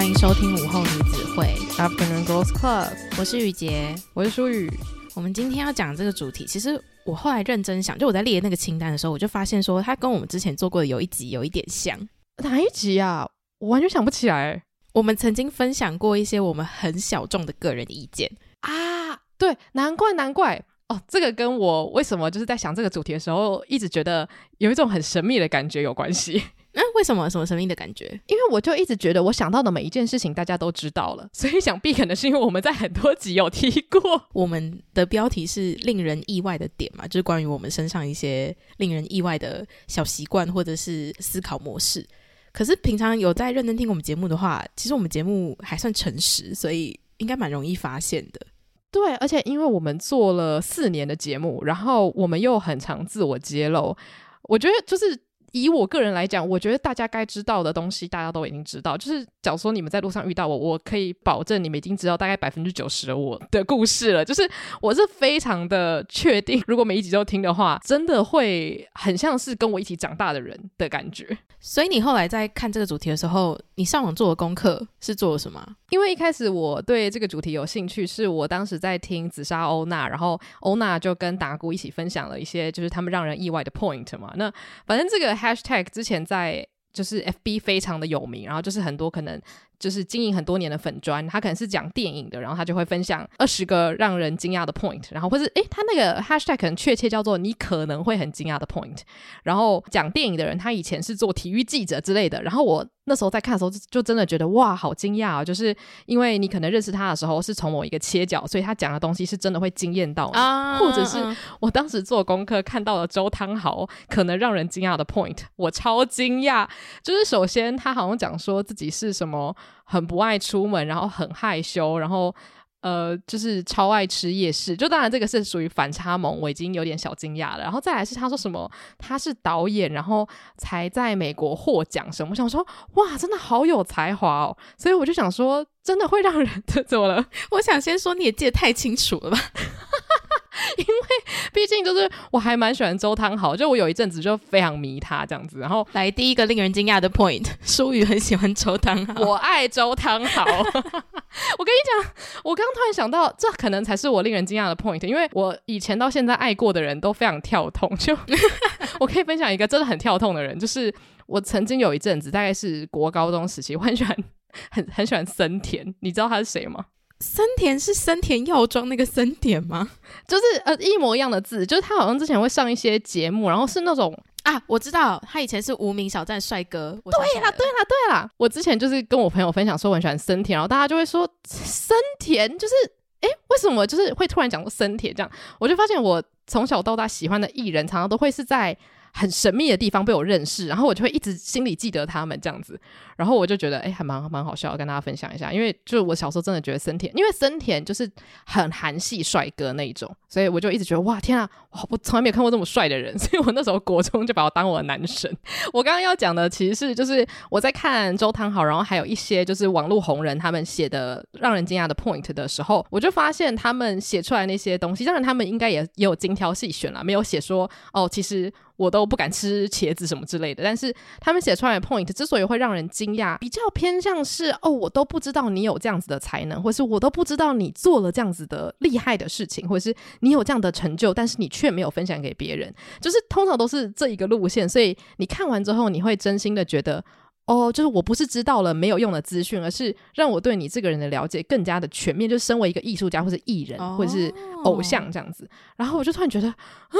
欢迎收听午后女子会 Afternoon Girls Club，我是雨洁，我是舒雨。我们今天要讲这个主题，其实我后来认真想，就我在列那个清单的时候，我就发现说，它跟我们之前做过的有一集有一点像。哪一集啊？我完全想不起来。我们曾经分享过一些我们很小众的个人意见啊，对，难怪难怪哦，这个跟我为什么就是在想这个主题的时候，一直觉得有一种很神秘的感觉有关系。嗯，为什么什么神秘的感觉？因为我就一直觉得我想到的每一件事情大家都知道了，所以想必可能是因为我们在很多集有提过。我们的标题是令人意外的点嘛，就是关于我们身上一些令人意外的小习惯或者是思考模式。可是平常有在认真听我们节目的话，其实我们节目还算诚实，所以应该蛮容易发现的。对，而且因为我们做了四年的节目，然后我们又很常自我揭露，我觉得就是。以我个人来讲，我觉得大家该知道的东西，大家都已经知道。就是假如说你们在路上遇到我，我可以保证你们已经知道大概百分之九十的我的故事了。就是我是非常的确定，如果每一集都听的话，真的会很像是跟我一起长大的人的感觉。所以你后来在看这个主题的时候，你上网做的功课是做了什么？因为一开始我对这个主题有兴趣，是我当时在听紫砂欧娜，然后欧娜就跟达姑一起分享了一些就是他们让人意外的 point 嘛。那反正这个。Hashtag 之前在就是 FB 非常的有名，然后就是很多可能就是经营很多年的粉砖，他可能是讲电影的，然后他就会分享二十个让人惊讶的 point，然后或是诶，他那个 Hashtag 可能确切叫做你可能会很惊讶的 point，然后讲电影的人他以前是做体育记者之类的，然后我。那时候在看的时候，就真的觉得哇，好惊讶啊！就是因为你可能认识他的时候是从某一个切角，所以他讲的东西是真的会惊艳到你。啊、或者是我当时做功课看到了周汤豪可能让人惊讶的 point，我超惊讶。就是首先他好像讲说自己是什么很不爱出门，然后很害羞，然后。呃，就是超爱吃夜市，就当然这个是属于反差萌，我已经有点小惊讶了。然后再来是他说什么他是导演，然后才在美国获奖什么，我想说哇，真的好有才华哦。所以我就想说，真的会让人 怎么了？我想先说你也记得太清楚了吧。因为毕竟就是我还蛮喜欢周汤豪，就我有一阵子就非常迷他这样子。然后来第一个令人惊讶的 point，舒雨很喜欢周汤豪，我爱周汤豪。我跟你讲，我刚刚突然想到，这可能才是我令人惊讶的 point，因为我以前到现在爱过的人都非常跳痛。就 我可以分享一个真的很跳痛的人，就是我曾经有一阵子，大概是国高中时期，我很喜欢很很喜欢森田，你知道他是谁吗？森田是森田药妆那个森田吗？就是呃一模一样的字，就是他好像之前会上一些节目，然后是那种啊，我知道他以前是无名小站帅哥。对啦对啦对啦，我之前就是跟我朋友分享说我很喜欢森田，然后大家就会说森田就是诶，为什么就是会突然讲到森田这样？我就发现我从小到大喜欢的艺人，常常都会是在。很神秘的地方被我认识，然后我就会一直心里记得他们这样子，然后我就觉得哎，还蛮蛮好笑，跟大家分享一下。因为就我小时候真的觉得森田，因为森田就是很韩系帅哥那一种，所以我就一直觉得哇天啊，我从来没有看过这么帅的人，所以我那时候国中就把我当我的男神。我刚刚要讲的其实是就是我在看周汤豪，然后还有一些就是网络红人他们写的让人惊讶的 point 的时候，我就发现他们写出来那些东西，当然他们应该也也有精挑细选啦，没有写说哦其实。我都不敢吃茄子什么之类的，但是他们写出来的 point 之所以会让人惊讶，比较偏向是哦，我都不知道你有这样子的才能，或是我都不知道你做了这样子的厉害的事情，或者是你有这样的成就，但是你却没有分享给别人，就是通常都是这一个路线。所以你看完之后，你会真心的觉得，哦，就是我不是知道了没有用的资讯，而是让我对你这个人的了解更加的全面。就是身为一个艺术家，或是艺人，或者是偶像这样子，然后我就突然觉得，啊。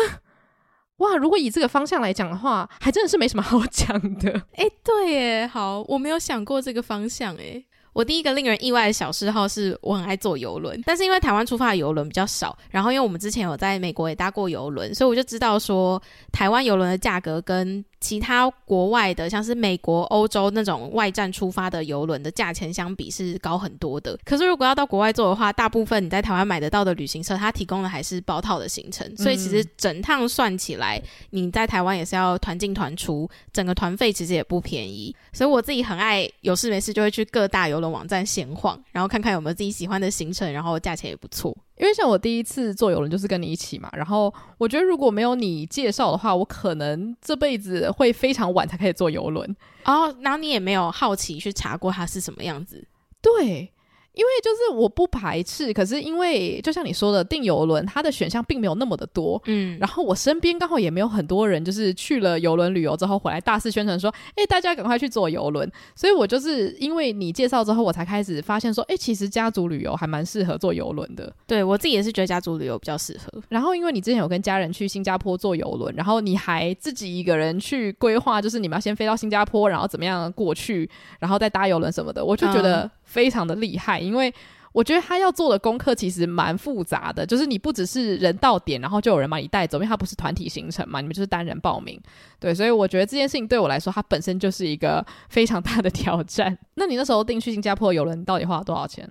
哇，如果以这个方向来讲的话，还真的是没什么好 讲的。哎、对耶，好，我没有想过这个方向。哎，我第一个令人意外的小嗜好是我很爱坐邮轮，但是因为台湾出发的邮轮比较少，然后因为我们之前有在美国也搭过邮轮，所以我就知道说台湾邮轮的价格跟其他国外的，像是美国、欧洲那种外站出发的游轮的价钱相比是高很多的。可是如果要到国外做的话，大部分你在台湾买得到的旅行社，它提供的还是包套的行程，所以其实整趟算起来，你在台湾也是要团进团出，整个团费其实也不便宜。所以我自己很爱有事没事就会去各大游轮网站闲晃，然后看看有没有自己喜欢的行程，然后价钱也不错。因为像我第一次坐游轮就是跟你一起嘛，然后我觉得如果没有你介绍的话，我可能这辈子会非常晚才开始坐游轮哦。然后你也没有好奇去查过它是什么样子？对。因为就是我不排斥，可是因为就像你说的，订游轮它的选项并没有那么的多，嗯，然后我身边刚好也没有很多人，就是去了游轮旅游之后回来大肆宣传说，哎，大家赶快去坐游轮，所以我就是因为你介绍之后，我才开始发现说，哎，其实家族旅游还蛮适合坐游轮的。对，我自己也是觉得家族旅游比较适合。然后因为你之前有跟家人去新加坡坐游轮，然后你还自己一个人去规划，就是你们要先飞到新加坡，然后怎么样过去，然后再搭游轮什么的，我就觉得。嗯非常的厉害，因为我觉得他要做的功课其实蛮复杂的，就是你不只是人到点，然后就有人把你带走，因为他不是团体行程嘛，你们就是单人报名，对，所以我觉得这件事情对我来说，它本身就是一个非常大的 挑战。那你那时候订去新加坡的邮轮到底花了多少钱？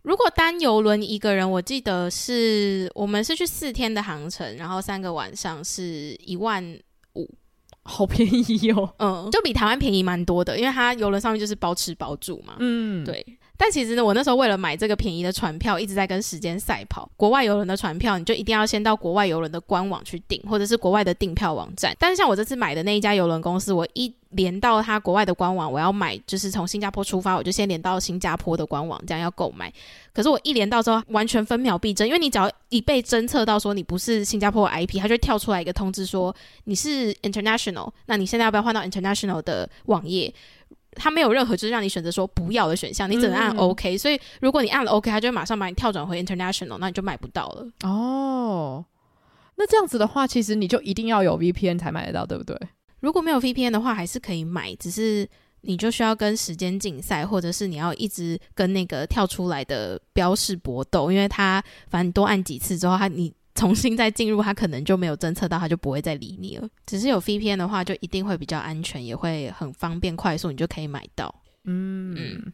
如果单游轮一个人，我记得是我们是去四天的航程，然后三个晚上是一万五，好便宜哦，嗯，就比台湾便宜蛮多的，因为它游轮上面就是包吃包住嘛，嗯，对。但其实呢，我那时候为了买这个便宜的船票，一直在跟时间赛跑。国外邮轮的船票，你就一定要先到国外邮轮的官网去订，或者是国外的订票网站。但是像我这次买的那一家邮轮公司，我一连到它国外的官网，我要买，就是从新加坡出发，我就先连到新加坡的官网，这样要购买。可是我一连到之后，完全分秒必争，因为你只要一被侦测到说你不是新加坡 IP，它就跳出来一个通知说你是 international，那你现在要不要换到 international 的网页？它没有任何就是让你选择说不要的选项，你只能按 OK、嗯。所以如果你按了 OK，它就会马上把你跳转回 International，那你就买不到了。哦，那这样子的话，其实你就一定要有 VPN 才买得到，对不对？如果没有 VPN 的话，还是可以买，只是你就需要跟时间竞赛，或者是你要一直跟那个跳出来的标示搏斗，因为它反正多按几次之后，它你。重新再进入，它可能就没有侦测到，它就不会再理你了。只是有 VPN 的话，就一定会比较安全，也会很方便快速，你就可以买到。嗯，嗯，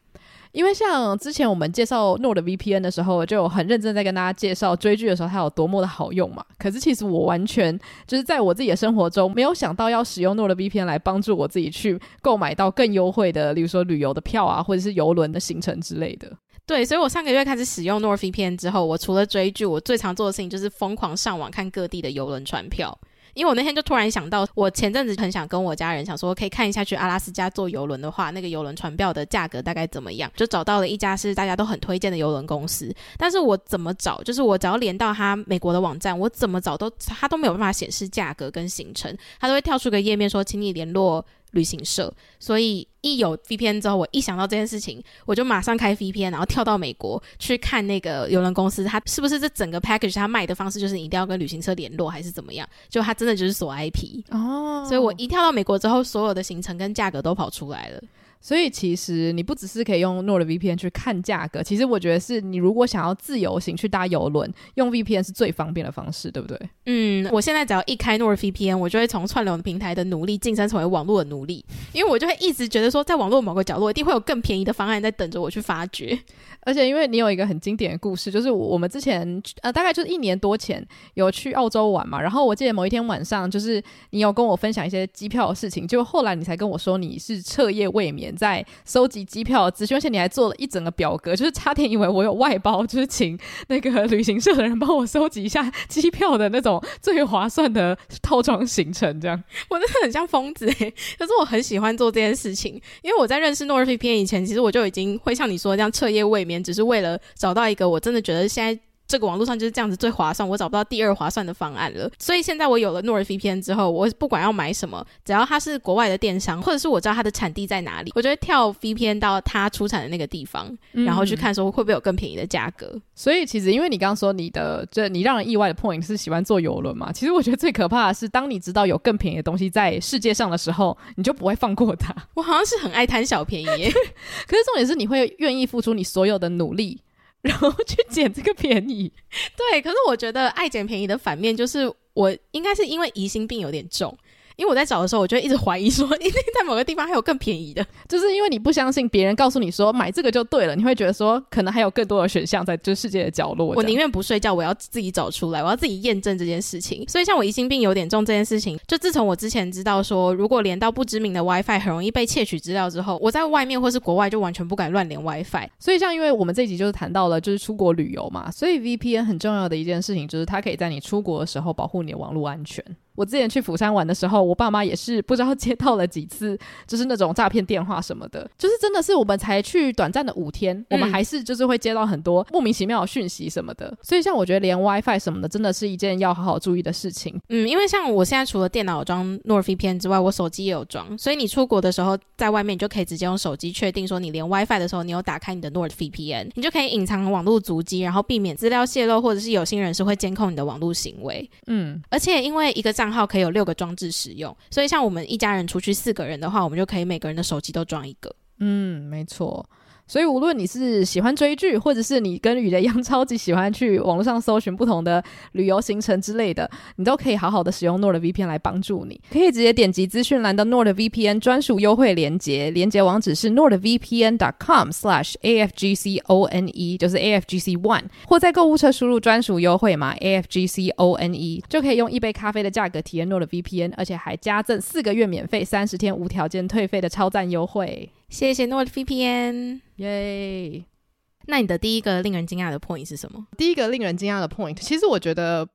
因为像之前我们介绍 NordVPN 的时候，就很认真在跟大家介绍追剧的时候它有多么的好用嘛。可是其实我完全就是在我自己的生活中没有想到要使用 NordVPN 来帮助我自己去购买到更优惠的，例如说旅游的票啊，或者是游轮的行程之类的。对，所以我上个月开始使用 NordVPN 之后，我除了追剧，我最常做的事情就是疯狂上网看各地的邮轮船票。因为我那天就突然想到，我前阵子很想跟我家人想说，可以看一下去阿拉斯加坐邮轮的话，那个邮轮船票的价格大概怎么样？就找到了一家是大家都很推荐的邮轮公司，但是我怎么找，就是我只要连到他美国的网站，我怎么找都他都没有办法显示价格跟行程，他都会跳出个页面说，请你联络。旅行社，所以一有 VPN 之后，我一想到这件事情，我就马上开 VPN，然后跳到美国去看那个邮轮公司，它是不是这整个 package 它卖的方式就是你一定要跟旅行社联络，还是怎么样？就它真的就是锁 IP 哦，所以我一跳到美国之后，所有的行程跟价格都跑出来了。所以其实你不只是可以用 NordVPN 去看价格，其实我觉得是你如果想要自由行去搭游轮，用 VPN 是最方便的方式，对不对？嗯，我现在只要一开 NordVPN，我就会从串流平台的奴隶晋升成为网络的奴隶，因为我就会一直觉得说，在网络某个角落一定会有更便宜的方案在等着我去发掘。而且因为你有一个很经典的故事，就是我们之前呃大概就是一年多前有去澳洲玩嘛，然后我记得某一天晚上，就是你有跟我分享一些机票的事情，就后来你才跟我说你是彻夜未眠在收集机票的资讯，而且你还做了一整个表格，就是差点以为我有外包，就是请那个旅行社的人帮我收集一下机票的那种最划算的套装行程，这样我真的很像疯子诶，可是我很喜欢做这件事情，因为我在认识 NordVPN 以前，其实我就已经会像你说的这样彻夜未眠，只是为了找到一个我真的觉得现在。这个网络上就是这样子最划算，我找不到第二划算的方案了。所以现在我有了 NordVPN 之后，我不管要买什么，只要它是国外的电商，或者是我知道它的产地在哪里，我就会跳 VPN 到它出产的那个地方，嗯、然后去看说会不会有更便宜的价格。所以其实因为你刚刚说你的这你让人意外的 point 是喜欢坐游轮嘛，其实我觉得最可怕的是当你知道有更便宜的东西在世界上的时候，你就不会放过它。我好像是很爱贪小便宜耶，可是重点是你会愿意付出你所有的努力。然后去捡这个便宜，对。可是我觉得爱捡便宜的反面就是，我应该是因为疑心病有点重。因为我在找的时候，我就一直怀疑说，一定在某个地方还有更便宜的，就是因为你不相信别人告诉你说买这个就对了，你会觉得说可能还有更多的选项在这世界的角落。我宁愿不睡觉，我要自己找出来，我要自己验证这件事情。所以像我疑心病有点重这件事情，就自从我之前知道说，如果连到不知名的 WiFi 很容易被窃取资料之后，我在外面或是国外就完全不敢乱连 WiFi。所以像因为我们这一集就是谈到了就是出国旅游嘛，所以 VPN 很重要的一件事情就是它可以在你出国的时候保护你的网络安全。我之前去釜山玩的时候，我爸妈也是不知道 接到了几次，就是那种诈骗电话什么的，就是真的是我们才去短暂的五天，嗯、我们还是就是会接到很多莫名其妙的讯息什么的。所以像我觉得连 WiFi 什么的，真的是一件要好好注意的事情。嗯，因为像我现在除了电脑装 NordVPN 之外，我手机也有装，所以你出国的时候在外面你就可以直接用手机确定说你连 WiFi 的时候你有打开你的 NordVPN，你就可以隐藏网络足迹，然后避免资料泄露或者是有心人士会监控你的网络行为。嗯，而且因为一个账号可以有六个装置使用，所以像我们一家人出去四个人的话，我们就可以每个人的手机都装一个。嗯，没错。所以，无论你是喜欢追剧，或者是你跟雨雷一样超级喜欢去网络上搜寻不同的旅游行程之类的，你都可以好好的使用 NordVPN 来帮助你。可以直接点击资讯栏的 NordVPN 专属优惠链接，链接网址是 nordvpn.com/afgcone，就是 AFGC One，或在购物车输入专属优惠码 AFGCONE，就可以用一杯咖啡的价格体验 NordVPN，而且还加赠四个月免费、三十天无条件退费的超赞优惠。谢谢 NordVPN，耶！那你的第一个令人惊讶的 point 是什么？第一个令人惊讶的 point，其实我觉得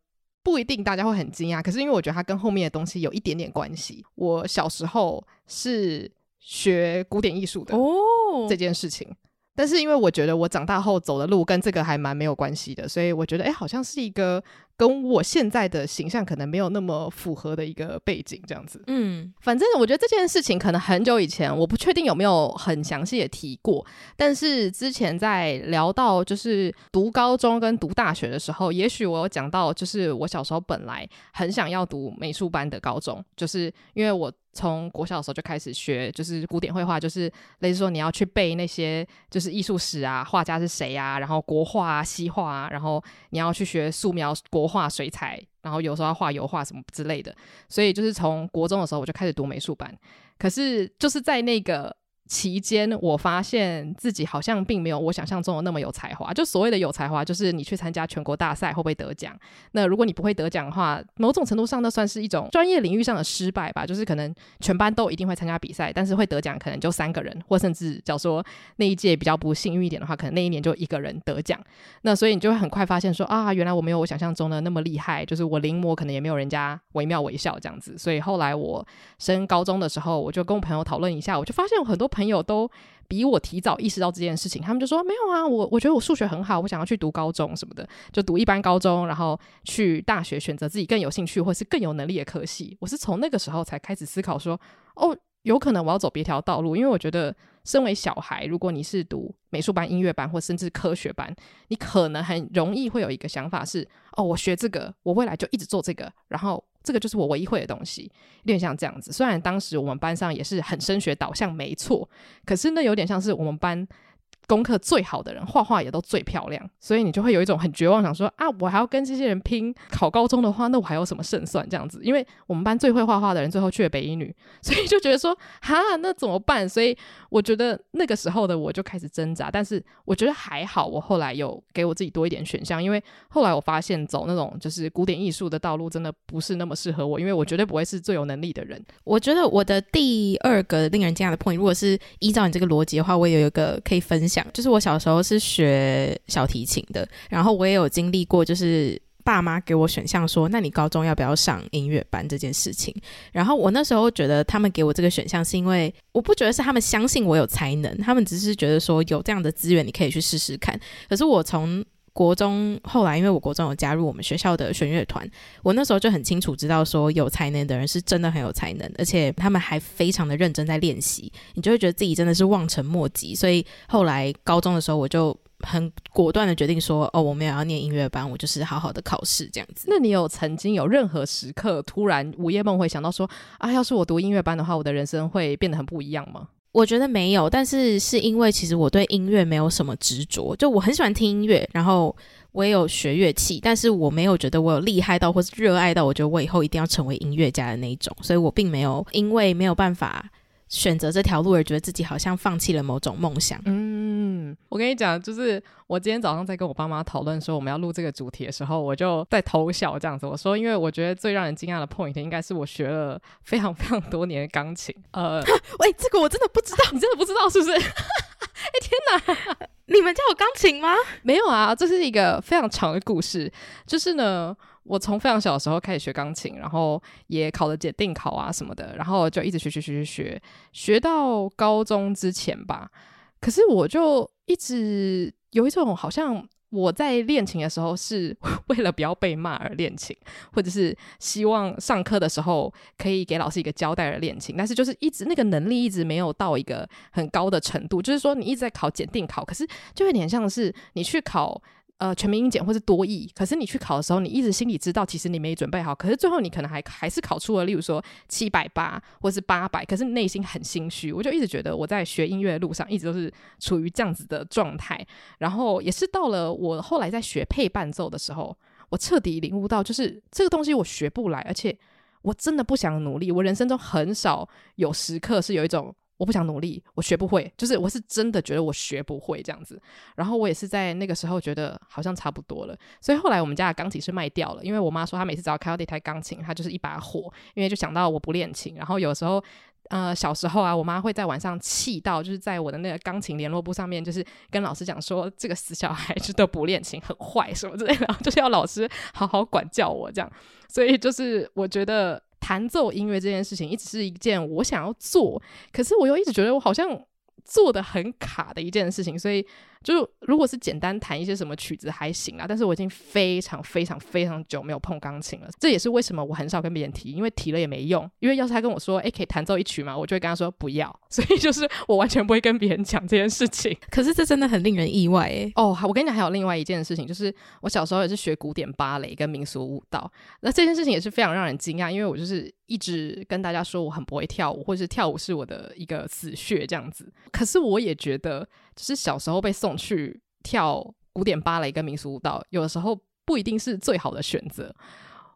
不一定大家会很惊讶，可是因为我觉得它跟后面的东西有一点点关系。我小时候是学古典艺术的哦，这件事情，但是因为我觉得我长大后走的路跟这个还蛮没有关系的，所以我觉得哎，好像是一个。跟我现在的形象可能没有那么符合的一个背景，这样子。嗯，反正我觉得这件事情可能很久以前，我不确定有没有很详细的提过。但是之前在聊到就是读高中跟读大学的时候，也许我有讲到，就是我小时候本来很想要读美术班的高中，就是因为我从国小的时候就开始学，就是古典绘画，就是类似说你要去背那些就是艺术史啊，画家是谁啊，然后国画啊、西画啊，然后你要去学素描国。画水彩，然后有时候要画油画什么之类的，所以就是从国中的时候我就开始读美术班，可是就是在那个。期间，我发现自己好像并没有我想象中的那么有才华。就所谓的有才华，就是你去参加全国大赛会不会得奖？那如果你不会得奖的话，某种程度上那算是一种专业领域上的失败吧。就是可能全班都一定会参加比赛，但是会得奖可能就三个人，或甚至假如说那一届比较不幸运一点的话，可能那一年就一个人得奖。那所以你就会很快发现说啊，原来我没有我想象中的那么厉害，就是我临摹可能也没有人家惟妙惟肖这样子。所以后来我升高中的时候，我就跟我朋友讨论一下，我就发现有很多朋友都比我提早意识到这件事情，他们就说没有啊，我我觉得我数学很好，我想要去读高中什么的，就读一般高中，然后去大学选择自己更有兴趣或是更有能力的科系。我是从那个时候才开始思考说，哦，有可能我要走别条道路，因为我觉得身为小孩，如果你是读美术班、音乐班或甚至科学班，你可能很容易会有一个想法是，哦，我学这个，我未来就一直做这个，然后。这个就是我唯一会的东西，有点像这样子。虽然当时我们班上也是很升学导向，没错，可是那有点像是我们班。功课最好的人，画画也都最漂亮，所以你就会有一种很绝望，想说啊，我还要跟这些人拼考高中的话，那我还有什么胜算？这样子，因为我们班最会画画的人最后去了北一女，所以就觉得说，哈，那怎么办？所以我觉得那个时候的我就开始挣扎，但是我觉得还好，我后来有给我自己多一点选项，因为后来我发现走那种就是古典艺术的道路真的不是那么适合我，因为我绝对不会是最有能力的人。我觉得我的第二个令人惊讶的 point，如果是依照你这个逻辑的话，我也有一个可以分享。就是我小时候是学小提琴的，然后我也有经历过，就是爸妈给我选项说，那你高中要不要上音乐班这件事情。然后我那时候觉得他们给我这个选项是因为我不觉得是他们相信我有才能，他们只是觉得说有这样的资源你可以去试试看。可是我从国中后来，因为我国中有加入我们学校的弦乐团，我那时候就很清楚知道说，有才能的人是真的很有才能，而且他们还非常的认真在练习，你就会觉得自己真的是望尘莫及。所以后来高中的时候，我就很果断的决定说，哦，我没有要念音乐班，我就是好好的考试这样子。那你有曾经有任何时刻突然午夜梦回想到说，啊，要是我读音乐班的话，我的人生会变得很不一样吗？我觉得没有，但是是因为其实我对音乐没有什么执着，就我很喜欢听音乐，然后我也有学乐器，但是我没有觉得我有厉害到或是热爱到，我觉得我以后一定要成为音乐家的那一种，所以我并没有因为没有办法选择这条路而觉得自己好像放弃了某种梦想。嗯，我跟你讲，就是我今天早上在跟我爸妈讨论说我们要录这个主题的时候，我就在偷笑这样子。我说，因为我觉得最让人惊讶的 point 应该是我学了非常非常多年的钢琴。呃，喂，这个我真的不知道，你真的不知道是不是？哎，天哪！你们家有钢琴吗？没有啊，这是一个非常长的故事。就是呢。我从非常小的时候开始学钢琴，然后也考了检定考啊什么的，然后就一直学学学学学，学到高中之前吧。可是我就一直有一种好像我在练琴的时候是 为了不要被骂而练琴，或者是希望上课的时候可以给老师一个交代而练琴，但是就是一直那个能力一直没有到一个很高的程度，就是说你一直在考检定考，可是就有点像是你去考。呃，全民英检或是多益，可是你去考的时候，你一直心里知道，其实你没准备好，可是最后你可能还还是考出了，例如说七百八或是八百，可是内心很心虚。我就一直觉得我在学音乐的路上一直都是处于这样子的状态，然后也是到了我后来在学配伴奏的时候，我彻底领悟到，就是这个东西我学不来，而且我真的不想努力。我人生中很少有时刻是有一种。我不想努力，我学不会，就是我是真的觉得我学不会这样子。然后我也是在那个时候觉得好像差不多了，所以后来我们家的钢琴是卖掉了，因为我妈说她每次只要看到那台钢琴，她就是一把火，因为就想到我不练琴。然后有时候，呃，小时候啊，我妈会在晚上气到，就是在我的那个钢琴联络簿上面，就是跟老师讲说这个死小孩子都不练琴，很坏什么之类的，然后就是要老师好好管教我这样。所以就是我觉得。弹奏音乐这件事情一直是一件我想要做，可是我又一直觉得我好像做的很卡的一件事情，所以。就如果是简单弹一些什么曲子还行啦，但是我已经非常非常非常久没有碰钢琴了。这也是为什么我很少跟别人提，因为提了也没用。因为要是他跟我说，哎，可以弹奏一曲吗？我就会跟他说不要。所以就是我完全不会跟别人讲这件事情。可是这真的很令人意外诶。哦，我跟你讲，还有另外一件事情，就是我小时候也是学古典芭蕾跟民俗舞蹈。那这件事情也是非常让人惊讶，因为我就是一直跟大家说我很不会跳舞，或者是跳舞是我的一个死穴这样子。可是我也觉得。就是小时候被送去跳古典芭蕾跟民俗舞蹈，有的时候不一定是最好的选择。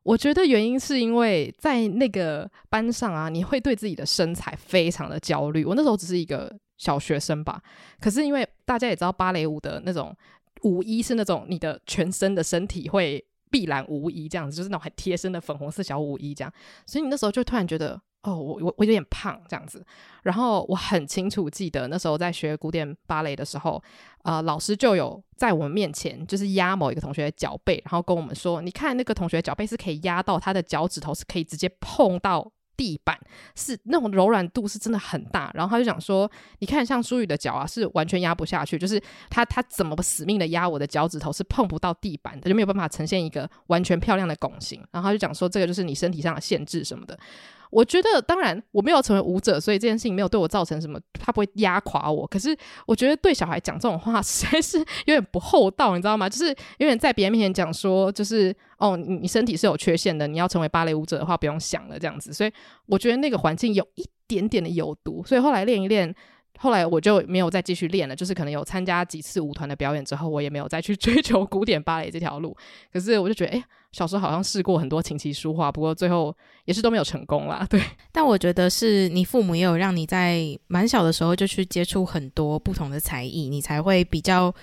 我觉得原因是因为在那个班上啊，你会对自己的身材非常的焦虑。我那时候只是一个小学生吧，可是因为大家也知道芭蕾舞的那种舞衣是那种你的全身的身体会必然无疑这样子，就是那种很贴身的粉红色小舞衣这样，所以你那时候就突然觉得。哦，我我我有点胖这样子，然后我很清楚记得那时候在学古典芭蕾的时候，呃，老师就有在我们面前就是压某一个同学的脚背，然后跟我们说，你看那个同学脚背是可以压到他的脚趾头是可以直接碰到地板，是那种柔软度是真的很大。然后他就讲说，你看像舒宇的脚啊，是完全压不下去，就是他他怎么死命的压我的脚趾头是碰不到地板的，就没有办法呈现一个完全漂亮的拱形。然后他就讲说，这个就是你身体上的限制什么的。我觉得，当然我没有成为舞者，所以这件事情没有对我造成什么，他不会压垮我。可是我觉得对小孩讲这种话 实在是有点不厚道，你知道吗？就是有点在别人面前讲说，就是哦，你你身体是有缺陷的，你要成为芭蕾舞者的话，不用想了这样子。所以我觉得那个环境有一点点的有毒，所以后来练一练。后来我就没有再继续练了，就是可能有参加几次舞团的表演之后，我也没有再去追求古典芭蕾这条路。可是我就觉得，哎，小时候好像试过很多琴棋书画，不过最后也是都没有成功啦。对，但我觉得是你父母也有让你在蛮小的时候就去接触很多不同的才艺，你才会比较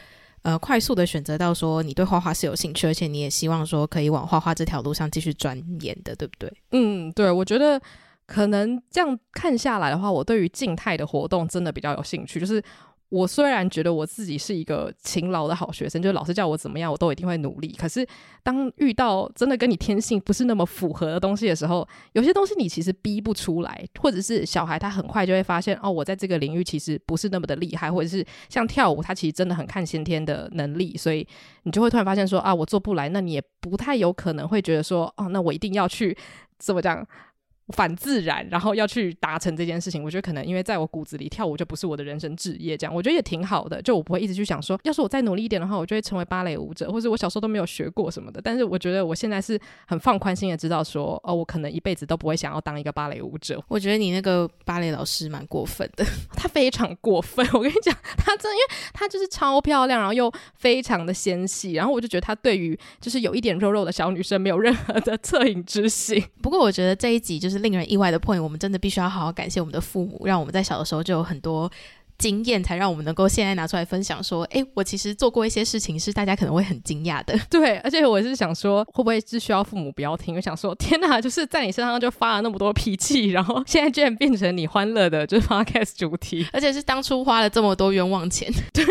呃快速的选择到说你对画画是有兴趣，而且你也希望说可以往画画这条路上继续钻研的，对不对？嗯，对，我觉得。可能这样看下来的话，我对于静态的活动真的比较有兴趣。就是我虽然觉得我自己是一个勤劳的好学生，就是老师叫我怎么样，我都一定会努力。可是当遇到真的跟你天性不是那么符合的东西的时候，有些东西你其实逼不出来，或者是小孩他很快就会发现哦，我在这个领域其实不是那么的厉害，或者是像跳舞，他其实真的很看先天的能力，所以你就会突然发现说啊，我做不来，那你也不太有可能会觉得说哦，那我一定要去怎么讲。反自然，然后要去达成这件事情，我觉得可能因为在我骨子里跳舞就不是我的人生职业，这样我觉得也挺好的。就我不会一直去想说，要是我再努力一点的话，我就会成为芭蕾舞者，或者我小时候都没有学过什么的。但是我觉得我现在是很放宽心的，知道说，哦，我可能一辈子都不会想要当一个芭蕾舞者。我觉得你那个芭蕾老师蛮过分的，他非常过分。我跟你讲，他真的，因为他就是超漂亮，然后又非常的纤细，然后我就觉得他对于就是有一点肉肉的小女生没有任何的恻隐之心。不过我觉得这一集就是。令人意外的 point，我们真的必须要好好感谢我们的父母，让我们在小的时候就有很多经验，才让我们能够现在拿出来分享。说，哎，我其实做过一些事情，是大家可能会很惊讶的。对，而且我是想说，会不会是需要父母不要听？我想说，天哪，就是在你身上就发了那么多脾气，然后现在居然变成你欢乐的，就是 podcast 主题，而且是当初花了这么多冤枉钱。对。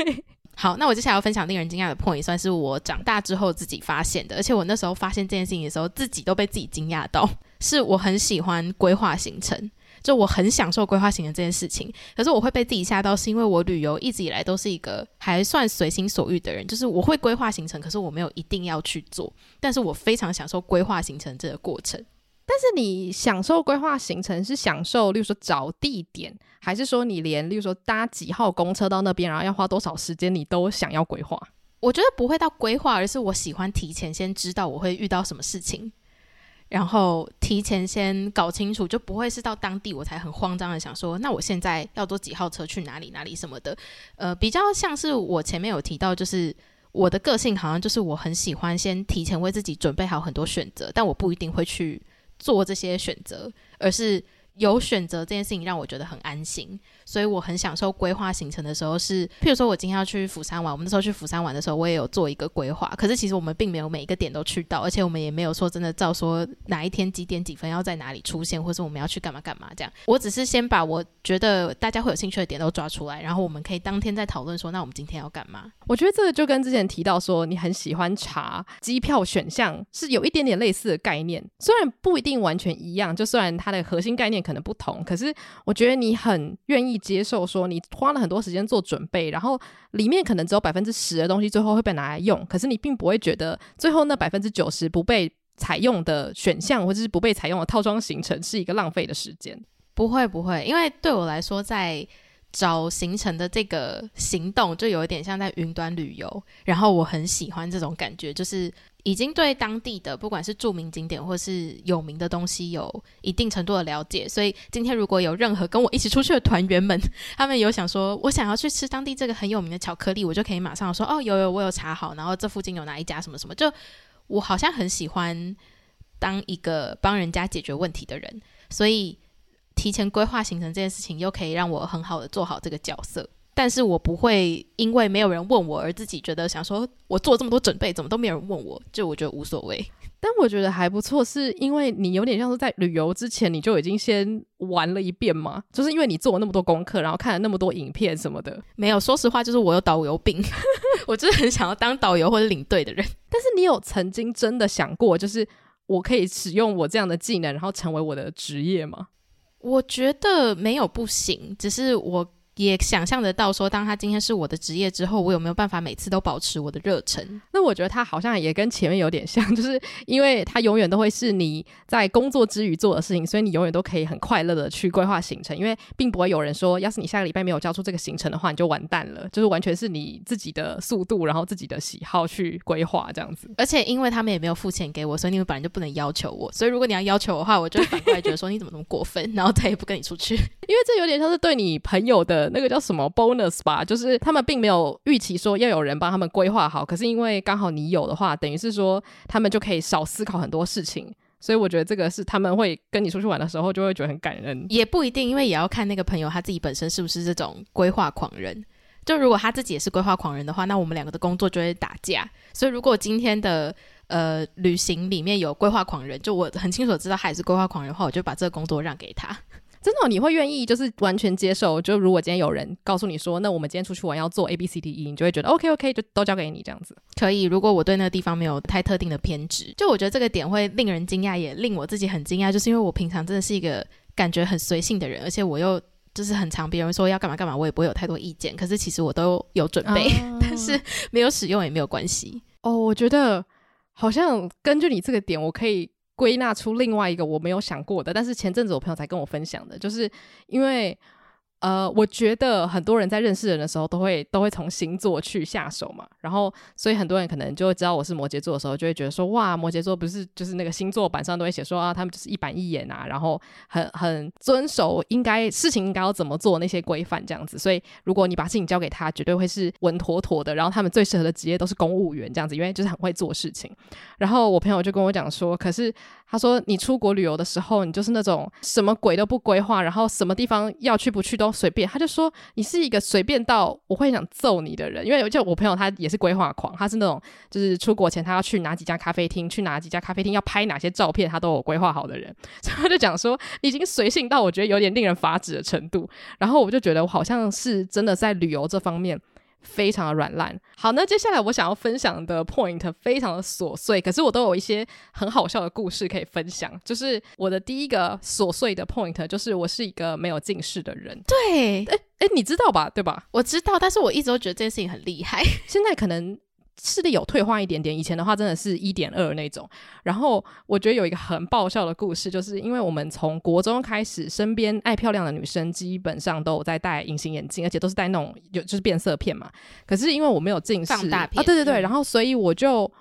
好，那我接下来要分享令人惊讶的 point，算是我长大之后自己发现的，而且我那时候发现这件事情的时候，自己都被自己惊讶到。是我很喜欢规划行程，就我很享受规划行程这件事情。可是我会被自己吓到，是因为我旅游一直以来都是一个还算随心所欲的人，就是我会规划行程，可是我没有一定要去做，但是我非常享受规划行程这个过程。但是你享受规划行程是享受，例如说找地点，还是说你连例如说搭几号公车到那边，然后要花多少时间，你都想要规划？我觉得不会到规划，而是我喜欢提前先知道我会遇到什么事情，然后提前先搞清楚，就不会是到当地我才很慌张的想说，那我现在要坐几号车去哪里哪里什么的。呃，比较像是我前面有提到，就是我的个性好像就是我很喜欢先提前为自己准备好很多选择，但我不一定会去。做这些选择，而是有选择这件事情让我觉得很安心。所以我很享受规划行程的时候是，譬如说我今天要去釜山玩，我们那时候去釜山玩的时候，我也有做一个规划。可是其实我们并没有每一个点都去到，而且我们也没有说真的照说哪一天几点几分要在哪里出现，或是我们要去干嘛干嘛这样。我只是先把我觉得大家会有兴趣的点都抓出来，然后我们可以当天再讨论说，那我们今天要干嘛？我觉得这个就跟之前提到说你很喜欢查机票选项是有一点点类似的概念，虽然不一定完全一样，就虽然它的核心概念可能不同，可是我觉得你很愿意接受说。你花了很多时间做准备，然后里面可能只有百分之十的东西最后会被拿来用，可是你并不会觉得最后那百分之九十不被采用的选项或者是不被采用的套装形成是一个浪费的时间。不会不会，因为对我来说，在找行程的这个行动就有一点像在云端旅游，然后我很喜欢这种感觉，就是。已经对当地的不管是著名景点或是有名的东西有一定程度的了解，所以今天如果有任何跟我一起出去的团员们，他们有想说我想要去吃当地这个很有名的巧克力，我就可以马上说哦，有有，我有查好，然后这附近有哪一家什么什么，就我好像很喜欢当一个帮人家解决问题的人，所以提前规划行程这件事情又可以让我很好的做好这个角色。但是我不会因为没有人问我而自己觉得想说，我做这么多准备，怎么都没有人问我，就我觉得无所谓。但我觉得还不错，是因为你有点像是在旅游之前你就已经先玩了一遍嘛，就是因为你做了那么多功课，然后看了那么多影片什么的。没有，说实话，就是我有导游病，我就是很想要当导游或者领队的人。但是你有曾经真的想过，就是我可以使用我这样的技能，然后成为我的职业吗？我觉得没有不行，只是我。也想象得到，说当他今天是我的职业之后，我有没有办法每次都保持我的热忱？那我觉得他好像也跟前面有点像，就是因为他永远都会是你在工作之余做的事情，所以你永远都可以很快乐的去规划行程，因为并不会有人说，要是你下个礼拜没有交出这个行程的话，你就完蛋了，就是完全是你自己的速度，然后自己的喜好去规划这样子。而且因为他们也没有付钱给我，所以你们本来就不能要求我，所以如果你要要求我的话，我就反过来觉得说你怎么那么过分，然后再也不跟你出去，因为这有点像是对你朋友的那个叫什么 bonus 吧，就是他们并没有预期说要有人帮他们规划好，可是因为刚好你有的话，等于是说他们就可以少思考很多事情，所以我觉得这个是他们会跟你出去玩的时候就会觉得很感人。也不一定，因为也要看那个朋友他自己本身是不是这种规划狂人。就如果他自己也是规划狂人的话，那我们两个的工作就会打架。所以如果今天的呃旅行里面有规划狂人，就我很清楚知道他也是规划狂人的话，我就把这个工作让给他。真的、哦，你会愿意就是完全接受？就如果今天有人告诉你说，那我们今天出去玩要做 A B C D E，你就会觉得 OK OK，就都交给你这样子。可以，如果我对那个地方没有太特定的偏执，就我觉得这个点会令人惊讶，也令我自己很惊讶，就是因为我平常真的是一个感觉很随性的人，而且我又就是很常别人说要干嘛干嘛，我也不会有太多意见。可是其实我都有准备，啊、但是没有使用也没有关系。哦，我觉得好像根据你这个点，我可以。归纳出另外一个我没有想过的，但是前阵子我朋友才跟我分享的，就是因为。呃，我觉得很多人在认识人的时候，都会都会从星座去下手嘛。然后，所以很多人可能就会知道我是摩羯座的时候，就会觉得说，哇，摩羯座不是就是那个星座板上都会写说啊，他们就是一板一眼啊，然后很很遵守应该事情应该要怎么做那些规范这样子。所以，如果你把事情交给他，绝对会是稳妥妥的。然后，他们最适合的职业都是公务员这样子，因为就是很会做事情。然后，我朋友就跟我讲说，可是他说你出国旅游的时候，你就是那种什么鬼都不规划，然后什么地方要去不去都。随便，他就说你是一个随便到我会想揍你的人，因为就我朋友他也是规划狂，他是那种就是出国前他要去哪几家咖啡厅，去哪几家咖啡厅要拍哪些照片，他都有规划好的人，所以他就讲说已经随性到我觉得有点令人发指的程度，然后我就觉得我好像是真的在旅游这方面非常的软烂。好，那接下来我想要分享的 point 非常的琐碎，可是我都有一些很好笑的故事可以分享。就是我的第一个琐碎的 point，就是我是一个没有近视的人。对，哎哎，你知道吧？对吧？我知道，但是我一直都觉得这件事情很厉害。现在可能。视力有退化一点点，以前的话真的是一点二那种。然后我觉得有一个很爆笑的故事，就是因为我们从国中开始，身边爱漂亮的女生基本上都有在戴隐形眼镜，而且都是戴那种有就是变色片嘛。可是因为我没有近视，放大片啊，对对对，嗯、然后所以我就。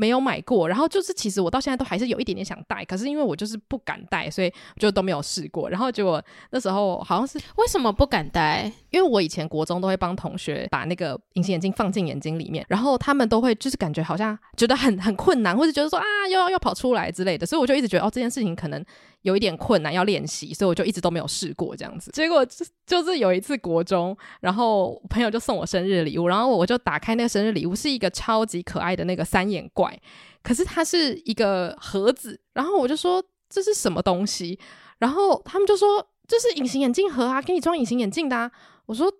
没有买过，然后就是其实我到现在都还是有一点点想戴，可是因为我就是不敢戴，所以就都没有试过。然后结果那时候好像是为什么不敢戴？因为我以前国中都会帮同学把那个隐形眼镜放进眼睛里面，然后他们都会就是感觉好像觉得很很困难，或者觉得说啊又要要跑出来之类的，所以我就一直觉得哦这件事情可能有一点困难要练习，所以我就一直都没有试过这样子。结果就是有一次国中，然后朋友就送我生日礼物，然后我就打开那个生日礼物，是一个超级可爱的那个三眼怪。可是它是一个盒子，然后我就说这是什么东西，然后他们就说这是隐形眼镜盒啊，给你装隐形眼镜的。我说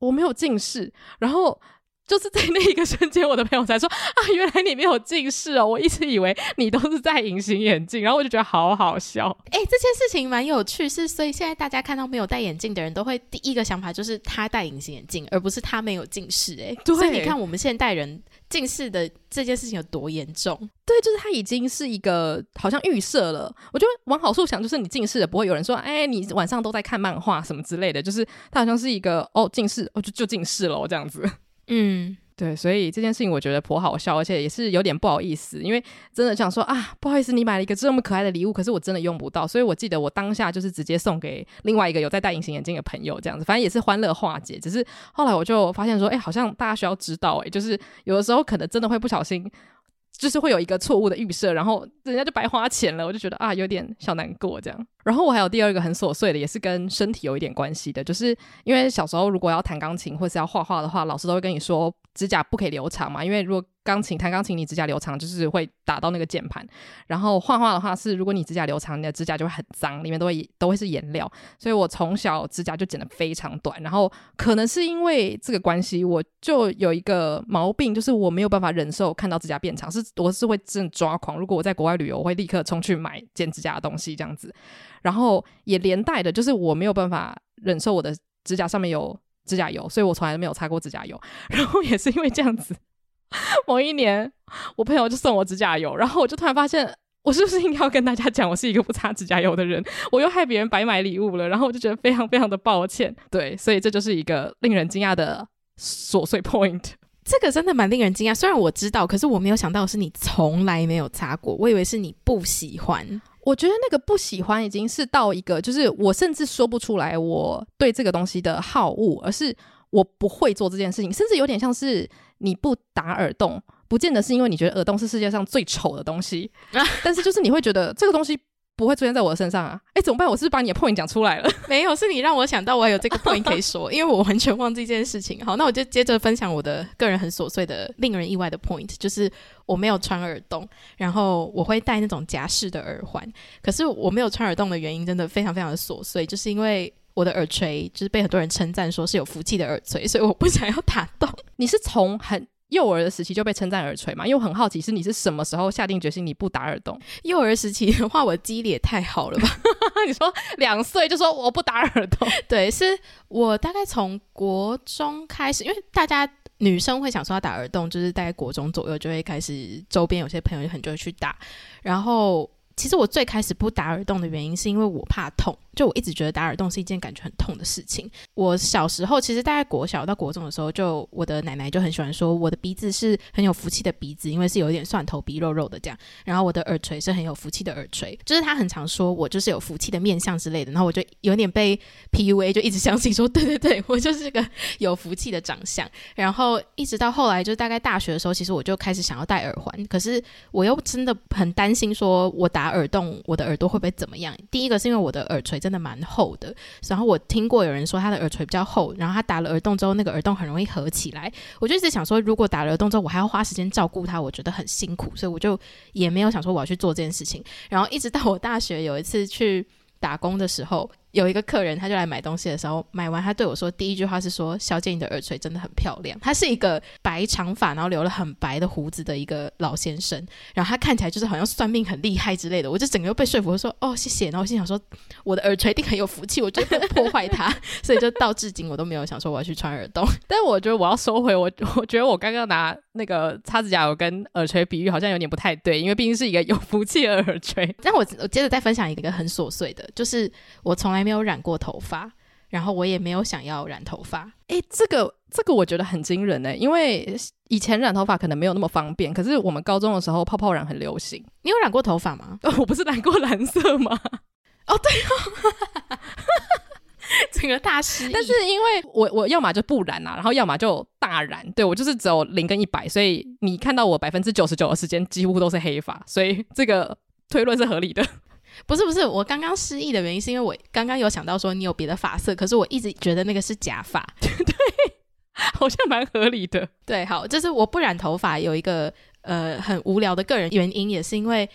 我没有近视，然后。就是在那一个瞬间，我的朋友才说啊，原来你没有近视哦，我一直以为你都是戴隐形眼镜，然后我就觉得好好笑。哎、欸，这件事情蛮有趣，是所以现在大家看到没有戴眼镜的人都会第一个想法就是他戴隐形眼镜，而不是他没有近视。哎，所以你看我们现代人近视的这件事情有多严重？对，就是他已经是一个好像预设了。我觉得往好处想，就是你近视的不会有人说，哎、欸，你晚上都在看漫画什么之类的，就是他好像是一个哦近视，哦就就近视了这样子。嗯，对，所以这件事情我觉得颇好笑，而且也是有点不好意思，因为真的想说啊，不好意思，你买了一个这么可爱的礼物，可是我真的用不到，所以我记得我当下就是直接送给另外一个有在戴隐形眼镜的朋友，这样子，反正也是欢乐化解。只是后来我就发现说，哎，好像大家需要知道，哎，就是有的时候可能真的会不小心。就是会有一个错误的预设，然后人家就白花钱了，我就觉得啊，有点小难过这样。然后我还有第二个很琐碎的，也是跟身体有一点关系的，就是因为小时候如果要弹钢琴或是要画画的话，老师都会跟你说指甲不可以留长嘛，因为如果钢琴弹钢琴，你指甲留长就是会打到那个键盘。然后画画的话是，如果你指甲留长，你的指甲就会很脏，里面都会都会是颜料。所以我从小指甲就剪得非常短。然后可能是因为这个关系，我就有一个毛病，就是我没有办法忍受看到指甲变长，是我是会真的抓狂。如果我在国外旅游，我会立刻冲去买剪指甲的东西这样子。然后也连带的，就是我没有办法忍受我的指甲上面有指甲油，所以我从来都没有擦过指甲油。然后也是因为这样子。某一年，我朋友就送我指甲油，然后我就突然发现，我是不是应该要跟大家讲，我是一个不擦指甲油的人？我又害别人白买礼物了，然后我就觉得非常非常的抱歉。对，所以这就是一个令人惊讶的琐碎 point。这个真的蛮令人惊讶，虽然我知道，可是我没有想到是你从来没有擦过，我以为是你不喜欢。我觉得那个不喜欢已经是到一个，就是我甚至说不出来我对这个东西的好恶，而是我不会做这件事情，甚至有点像是。你不打耳洞，不见得是因为你觉得耳洞是世界上最丑的东西，但是就是你会觉得这个东西不会出现在我的身上啊！哎，怎么办？我是不是把你的 point 讲出来了？没有，是你让我想到我还有这个 point 可以说，因为我完全忘记这件事情。好，那我就接着分享我的个人很琐碎的、令人意外的 point，就是我没有穿耳洞，然后我会戴那种夹式的耳环。可是我没有穿耳洞的原因真的非常非常的琐碎，就是因为。我的耳垂就是被很多人称赞说是有福气的耳垂，所以我不想要打洞。你是从很幼儿的时期就被称赞耳垂嘛？因为我很好奇，是你是什么时候下定决心你不打耳洞？幼儿时期的话，我记忆力也太好了吧？你说两岁就说我不打耳洞？对，是我大概从国中开始，因为大家女生会想说要打耳洞，就是大概国中左右就会开始，周边有些朋友很就会去打，然后。其实我最开始不打耳洞的原因，是因为我怕痛。就我一直觉得打耳洞是一件感觉很痛的事情。我小时候其实大概国小到国中的时候，就我的奶奶就很喜欢说我的鼻子是很有福气的鼻子，因为是有一点蒜头鼻肉肉的这样。然后我的耳垂是很有福气的耳垂，就是她很常说我就是有福气的面相之类的。然后我就有点被 PUA，就一直相信说对对对，我就是个有福气的长相。然后一直到后来，就大概大学的时候，其实我就开始想要戴耳环，可是我又真的很担心说我打耳洞，我的耳朵会不会怎么样？第一个是因为我的耳垂真的蛮厚的，然后我听过有人说他的耳垂比较厚，然后他打了耳洞之后，那个耳洞很容易合起来。我就一直想说，如果打了耳洞之后，我还要花时间照顾他，我觉得很辛苦，所以我就也没有想说我要去做这件事情。然后一直到我大学有一次去打工的时候。有一个客人，他就来买东西的时候，买完他对我说第一句话是说：“小姐，你的耳垂真的很漂亮。”他是一个白长发，然后留了很白的胡子的一个老先生，然后他看起来就是好像算命很厉害之类的。我就整个又被说服，我说：“哦，谢谢。”然后我心想说：“我的耳垂一定很有福气，我绝对不破坏它。”所以就到至今我都没有想说我要去穿耳洞。但是我觉得我要收回我，我觉得我刚刚拿那个擦指甲油跟耳垂比喻好像有点不太对，因为毕竟是一个有福气的耳垂。但我我接着再分享一个很琐碎的，就是我从来没有染过头发，然后我也没有想要染头发。诶，这个这个我觉得很惊人呢，因为以前染头发可能没有那么方便，可是我们高中的时候泡泡染很流行。你有染过头发吗？哦，我不是染过蓝色吗？哦，对哦。整个大师，但是因为我我要么就不染啊，然后要么就大染，对，我就是只有零跟一百，所以你看到我百分之九十九的时间几乎都是黑发，所以这个推论是合理的。不是不是，我刚刚失忆的原因是因为我刚刚有想到说你有别的发色，可是我一直觉得那个是假发，对，好像蛮合理的。对，好，就是我不染头发有一个呃很无聊的个人原因，也是因为。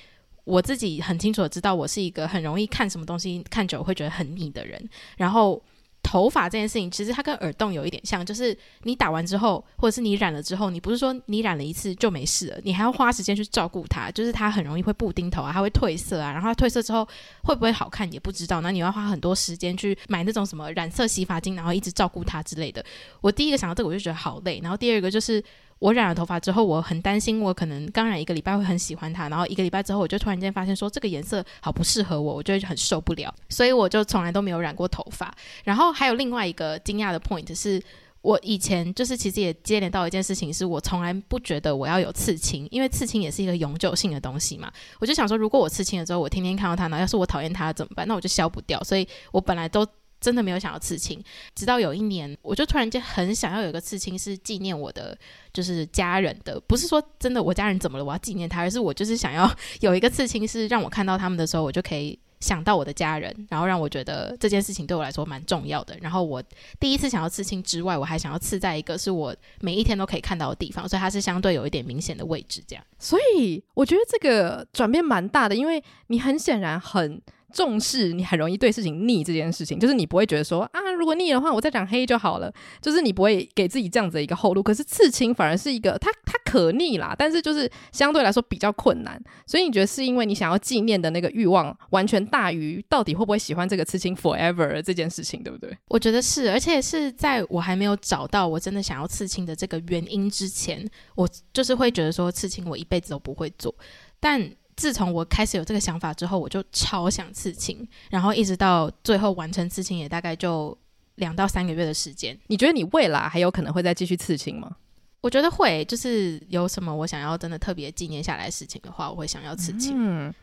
我自己很清楚的知道，我是一个很容易看什么东西看久会觉得很腻的人。然后头发这件事情，其实它跟耳洞有一点像，就是你打完之后，或者是你染了之后，你不是说你染了一次就没事了，你还要花时间去照顾它。就是它很容易会布丁头啊，它会褪色啊，然后它褪色之后会不会好看也不知道。那你要花很多时间去买那种什么染色洗发精，然后一直照顾它之类的。我第一个想到这个，我就觉得好累。然后第二个就是。我染了头发之后，我很担心，我可能刚染一个礼拜会很喜欢它，然后一个礼拜之后，我就突然间发现说这个颜色好不适合我，我就很受不了，所以我就从来都没有染过头发。然后还有另外一个惊讶的 point 是，我以前就是其实也接连到一件事情，是我从来不觉得我要有刺青，因为刺青也是一个永久性的东西嘛。我就想说，如果我刺青了之后，我天天看到它，呢要是我讨厌它怎么办？那我就消不掉。所以我本来都。真的没有想要刺青，直到有一年，我就突然间很想要有一个刺青，是纪念我的，就是家人的。不是说真的我家人怎么了，我要纪念他，而是我就是想要有一个刺青，是让我看到他们的时候，我就可以想到我的家人，然后让我觉得这件事情对我来说蛮重要的。然后我第一次想要刺青之外，我还想要刺在一个是我每一天都可以看到的地方，所以它是相对有一点明显的位置，这样。所以我觉得这个转变蛮大的，因为你很显然很。重视你很容易对事情腻这件事情，就是你不会觉得说啊，如果腻的话，我再染黑就好了，就是你不会给自己这样子的一个后路。可是刺青反而是一个，它它可逆啦，但是就是相对来说比较困难。所以你觉得是因为你想要纪念的那个欲望完全大于到底会不会喜欢这个刺青 forever 这件事情，对不对？我觉得是，而且是在我还没有找到我真的想要刺青的这个原因之前，我就是会觉得说刺青我一辈子都不会做，但。自从我开始有这个想法之后，我就超想刺青，然后一直到最后完成刺青也大概就两到三个月的时间。你觉得你未来还有可能会再继续刺青吗？我觉得会，就是有什么我想要真的特别纪念下来的事情的话，我会想要刺青。嗯，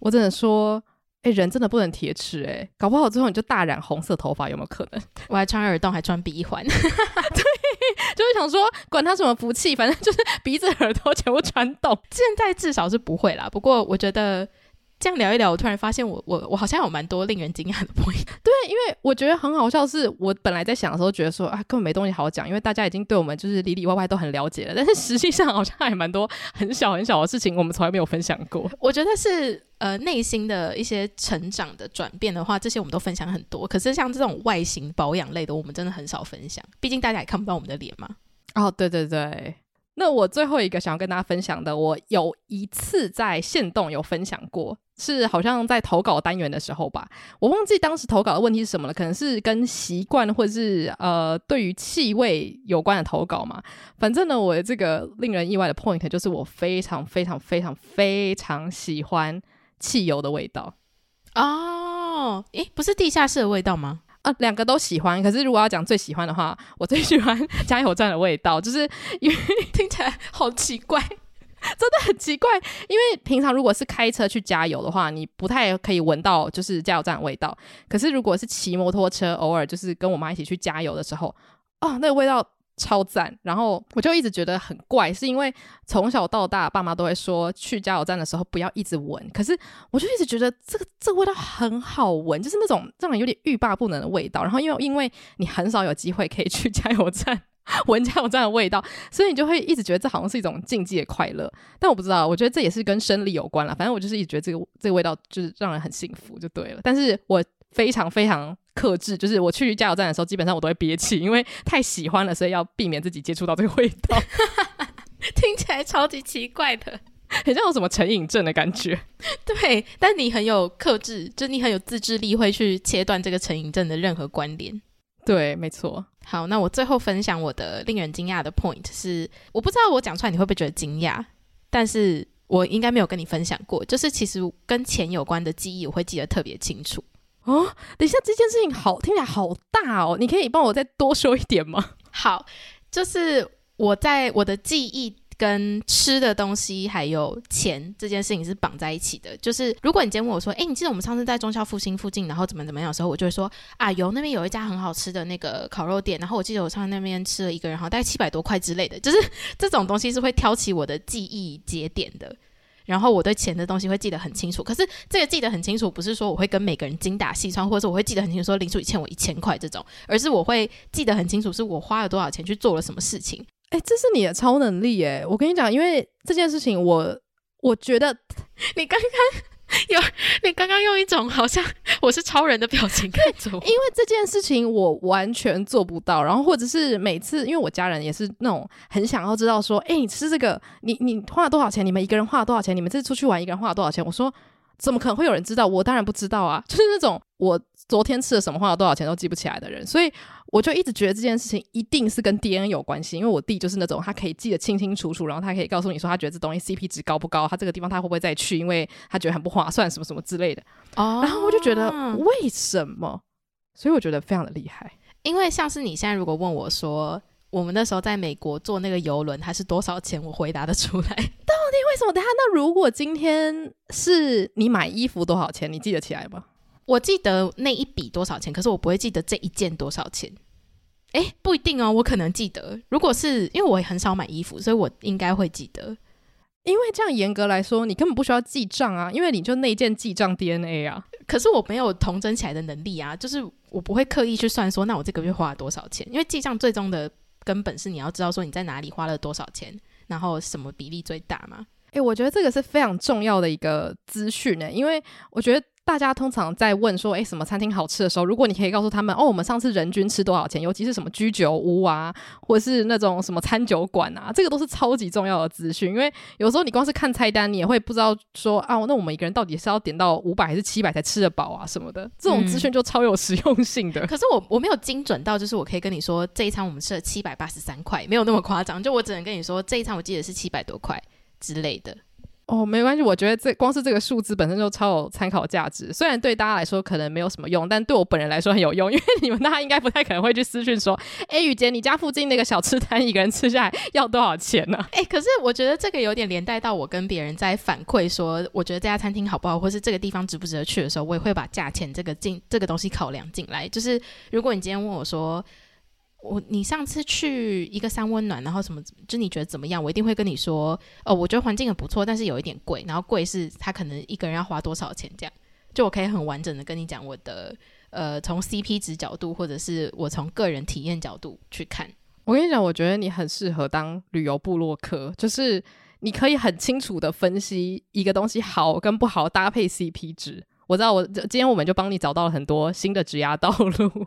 我只能说。哎，人真的不能铁齿哎，搞不好之后你就大染红色头发，有没有可能？我还穿耳洞，还穿鼻环，对，就是想说，管他什么福气，反正就是鼻子、耳朵全部穿洞。现在至少是不会啦，不过我觉得。这样聊一聊，我突然发现我我我好像有蛮多令人惊讶的 point。对，因为我觉得很好笑，是我本来在想的时候觉得说啊，根本没东西好讲，因为大家已经对我们就是里里外外都很了解了。但是实际上好像还蛮多很小很小的事情，我们从来没有分享过。我觉得是呃内心的一些成长的转变的话，这些我们都分享很多。可是像这种外形保养类的，我们真的很少分享，毕竟大家也看不到我们的脸嘛。哦，对对对。那我最后一个想要跟大家分享的，我有一次在线动有分享过，是好像在投稿单元的时候吧，我忘记当时投稿的问题是什么了，可能是跟习惯或者是呃对于气味有关的投稿嘛。反正呢，我的这个令人意外的 point 就是我非常非常非常非常喜欢汽油的味道。哦，诶，不是地下室的味道吗？啊，两个都喜欢。可是如果要讲最喜欢的话，我最喜欢加油站的味道，就是因为 听起来好奇怪，真的很奇怪。因为平常如果是开车去加油的话，你不太可以闻到就是加油站味道。可是如果是骑摩托车，偶尔就是跟我妈一起去加油的时候，哦，那个味道。超赞，然后我就一直觉得很怪，是因为从小到大爸妈都会说去加油站的时候不要一直闻，可是我就一直觉得这个这个味道很好闻，就是那种让人有点欲罢不能的味道。然后因为因为你很少有机会可以去加油站闻加油站的味道，所以你就会一直觉得这好像是一种禁忌的快乐。但我不知道，我觉得这也是跟生理有关了。反正我就是一直觉得这个这个味道就是让人很幸福就对了。但是我非常非常克制，就是我去加油站的时候，基本上我都会憋气，因为太喜欢了，所以要避免自己接触到这个味道。听起来超级奇怪的，很像有什么成瘾症的感觉。对，但你很有克制，就你很有自制力，会去切断这个成瘾症的任何关联。对，没错。好，那我最后分享我的令人惊讶的 point 是，我不知道我讲出来你会不会觉得惊讶，但是我应该没有跟你分享过，就是其实跟钱有关的记忆，我会记得特别清楚。哦，等一下，这件事情好听起来好大哦，你可以帮我再多说一点吗？好，就是我在我的记忆。跟吃的东西还有钱这件事情是绑在一起的。就是如果你今天问我说，哎，你记得我们上次在中孝复兴附近，然后怎么怎么样的时候，我就会说啊，有那边有一家很好吃的那个烤肉店，然后我记得我上次那边吃了一个人，好像大概七百多块之类的。就是这种东西是会挑起我的记忆节点的。然后我对钱的东西会记得很清楚。可是这个记得很清楚，不是说我会跟每个人精打细算，或者是我会记得很清楚说林书宇欠我一千块这种，而是我会记得很清楚，是我花了多少钱去做了什么事情。哎，这是你的超能力哎！我跟你讲，因为这件事情我，我觉得 你刚刚有，你刚刚用一种好像我是超人的表情看着我，因为这件事情我完全做不到。然后或者是每次，因为我家人也是那种很想要知道说，哎，你吃这个，你你花了多少钱？你们一个人花了多少钱？你们这次出去玩一个人花了多少钱？我说。怎么可能会有人知道？我当然不知道啊！就是那种我昨天吃了什么，花了多少钱都记不起来的人，所以我就一直觉得这件事情一定是跟 DNA 有关系。因为我弟就是那种他可以记得清清楚楚，然后他可以告诉你说他觉得这东西 CP 值高不高，他这个地方他会不会再去，因为他觉得很不划算，什么什么之类的。哦，然后我就觉得为什么？所以我觉得非常的厉害。因为像是你现在如果问我说，我们那时候在美国坐那个游轮，它是多少钱？我回答得出来。到底为什么？等下，那如果今天是你买衣服多少钱？你记得起来吗？我记得那一笔多少钱，可是我不会记得这一件多少钱。诶，不一定哦，我可能记得。如果是因为我也很少买衣服，所以我应该会记得。因为这样严格来说，你根本不需要记账啊，因为你就内建记账 DNA 啊。可是我没有童真起来的能力啊，就是我不会刻意去算说，那我这个月花了多少钱？因为记账最终的根本是你要知道说你在哪里花了多少钱。然后什么比例最大嘛？诶，我觉得这个是非常重要的一个资讯呢，因为我觉得大家通常在问说，诶，什么餐厅好吃的时候，如果你可以告诉他们，哦，我们上次人均吃多少钱，尤其是什么居酒屋啊，或者是那种什么餐酒馆啊，这个都是超级重要的资讯，因为有时候你光是看菜单，你也会不知道说，啊，那我们一个人到底是要点到五百还是七百才吃得饱啊什么的，这种资讯就超有实用性的。嗯，可是我我没有精准到，就是我可以跟你说这一餐我们吃了七百八十三块，没有那么夸张，就我只能跟你说这一餐我记得是七百多块之类的。哦，没关系，我觉得这光是这个数字本身就超有参考价值。虽然对大家来说可能没有什么用，但对我本人来说很有用，因为你们大家应该不太可能会去私讯说，哎，雨洁，你家附近那个小吃摊一个人吃下来要多少钱呢？哎，可是我觉得这个有点连带到我跟别人在反馈说，我觉得这家餐厅好不好，或是这个地方值不值得去的时候，我也会把价钱这个进这个东西考量进来。就是如果你今天问我说，我你上次去一个三温暖，然后什么，就你觉得怎么样？我一定会跟你说，哦，我觉得环境很不错，但是有一点贵。然后贵是他可能一个人要花多少钱这样，就我可以很完整的跟你讲我的，呃，从 CP 值角度，或者是我从个人体验角度去看。我跟你讲，我觉得你很适合当旅游部落客，就是你可以很清楚的分析一个东西好跟不好搭配 CP 值。我知道我，今天我们就帮你找到了很多新的职涯道路。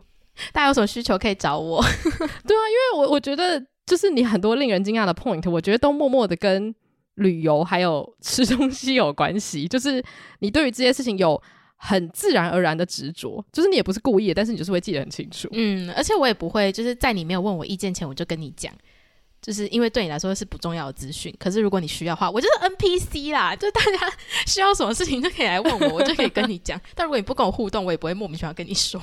大家有什么需求可以找我？对啊，因为我我觉得就是你很多令人惊讶的 point，我觉得都默默的跟旅游还有吃东西有关系。就是你对于这些事情有很自然而然的执着，就是你也不是故意的，但是你就是会记得很清楚。嗯，而且我也不会就是在你没有问我意见前，我就跟你讲，就是因为对你来说是不重要的资讯。可是如果你需要的话，我就是 NPC 啦，就大家需要什么事情就可以来问我，我就可以跟你讲。但如果你不跟我互动，我也不会莫名其妙跟你说。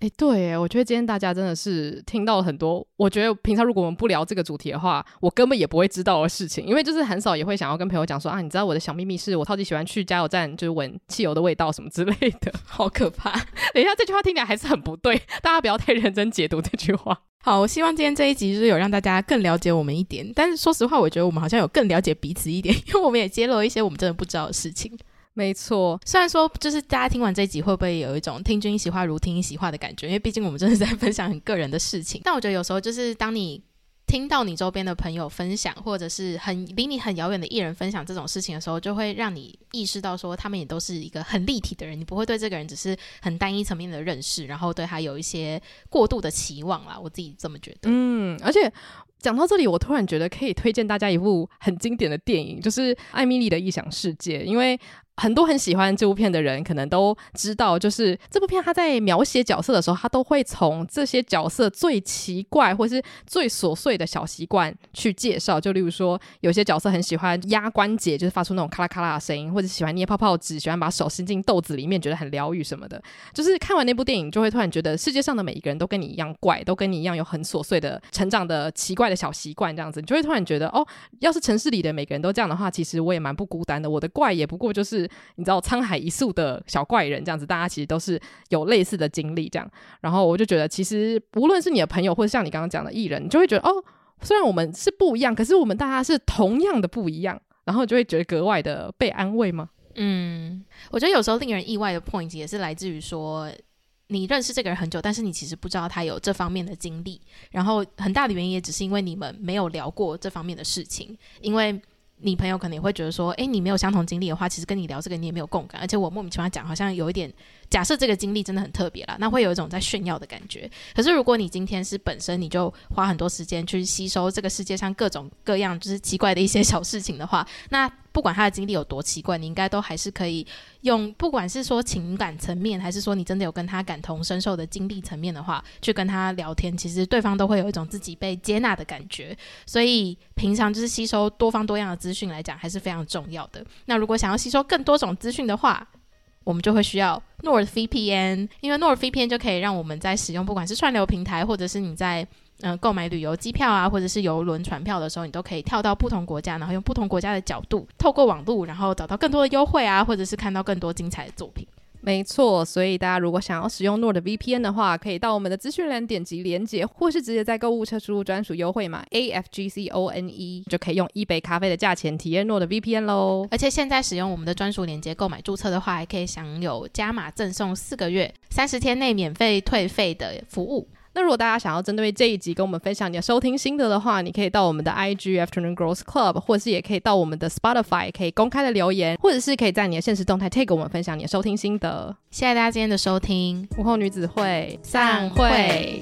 哎，对，我觉得今天大家真的是听到了很多。我觉得平常如果我们不聊这个主题的话，我根本也不会知道的事情，因为就是很少也会想要跟朋友讲说啊，你知道我的小秘密是我超级喜欢去加油站，就是闻汽油的味道什么之类的，好可怕。等一下，这句话听起来还是很不对，大家不要太认真解读这句话。好，我希望今天这一集就是有让大家更了解我们一点，但是说实话，我觉得我们好像有更了解彼此一点，因为我们也揭露了一些我们真的不知道的事情。没错，虽然说就是大家听完这一集会不会有一种听君一席话如听一席话的感觉，因为毕竟我们真的是在分享很个人的事情。但我觉得有时候就是当你听到你周边的朋友分享，或者是很离你很遥远的艺人分享这种事情的时候，就会让你意识到说，他们也都是一个很立体的人，你不会对这个人只是很单一层面的认识，然后对他有一些过度的期望啦。我自己这么觉得。嗯，而且讲到这里，我突然觉得可以推荐大家一部很经典的电影，就是《艾米丽的异想世界》，因为。很多很喜欢这部片的人，可能都知道，就是这部片他在描写角色的时候，他都会从这些角色最奇怪或是最琐碎的小习惯去介绍。就例如说，有些角色很喜欢压关节，就是发出那种咔啦咔啦的声音，或者喜欢捏泡泡纸，喜欢把手伸进豆子里面，觉得很疗愈什么的。就是看完那部电影，就会突然觉得世界上的每一个人都跟你一样怪，都跟你一样有很琐碎的成长的奇怪的小习惯，这样子，你就会突然觉得，哦，要是城市里的每个人都这样的话，其实我也蛮不孤单的。我的怪也不过就是。你知道沧海一粟的小怪人这样子，大家其实都是有类似的经历这样。然后我就觉得，其实无论是你的朋友，或者像你刚刚讲的艺人，你就会觉得哦，虽然我们是不一样，可是我们大家是同样的不一样，然后就会觉得格外的被安慰吗？嗯，我觉得有时候令人意外的 point 也是来自于说，你认识这个人很久，但是你其实不知道他有这方面的经历，然后很大的原因也只是因为你们没有聊过这方面的事情，因为。你朋友可能也会觉得说，诶，你没有相同经历的话，其实跟你聊这个你也没有共感，而且我莫名其妙讲，好像有一点。假设这个经历真的很特别啦，那会有一种在炫耀的感觉。可是如果你今天是本身你就花很多时间去吸收这个世界上各种各样就是奇怪的一些小事情的话，那不管他的经历有多奇怪，你应该都还是可以用，不管是说情感层面，还是说你真的有跟他感同身受的经历层面的话，去跟他聊天，其实对方都会有一种自己被接纳的感觉。所以平常就是吸收多方多样的资讯来讲，还是非常重要的。那如果想要吸收更多种资讯的话，我们就会需要 NordVPN，因为 NordVPN 就可以让我们在使用不管是串流平台，或者是你在嗯、呃、购买旅游机票啊，或者是游轮船票的时候，你都可以跳到不同国家，然后用不同国家的角度，透过网络，然后找到更多的优惠啊，或者是看到更多精彩的作品。没错，所以大家如果想要使用 NordVPN 的话，可以到我们的资讯栏点击连接，或是直接在购物车输入专属优惠码 AFGCONE，就可以用一杯咖啡的价钱体验 NordVPN 喽。而且现在使用我们的专属链接购买注册的话，还可以享有加码赠送四个月、三十天内免费退费的服务。那如果大家想要针对这一集跟我们分享你的收听心得的话，你可以到我们的 IG Afternoon Girls Club，或者是也可以到我们的 Spotify，可以公开的留言，或者是可以在你的现实动态 tag 我们分享你的收听心得。谢谢大家今天的收听，午后女子会散会。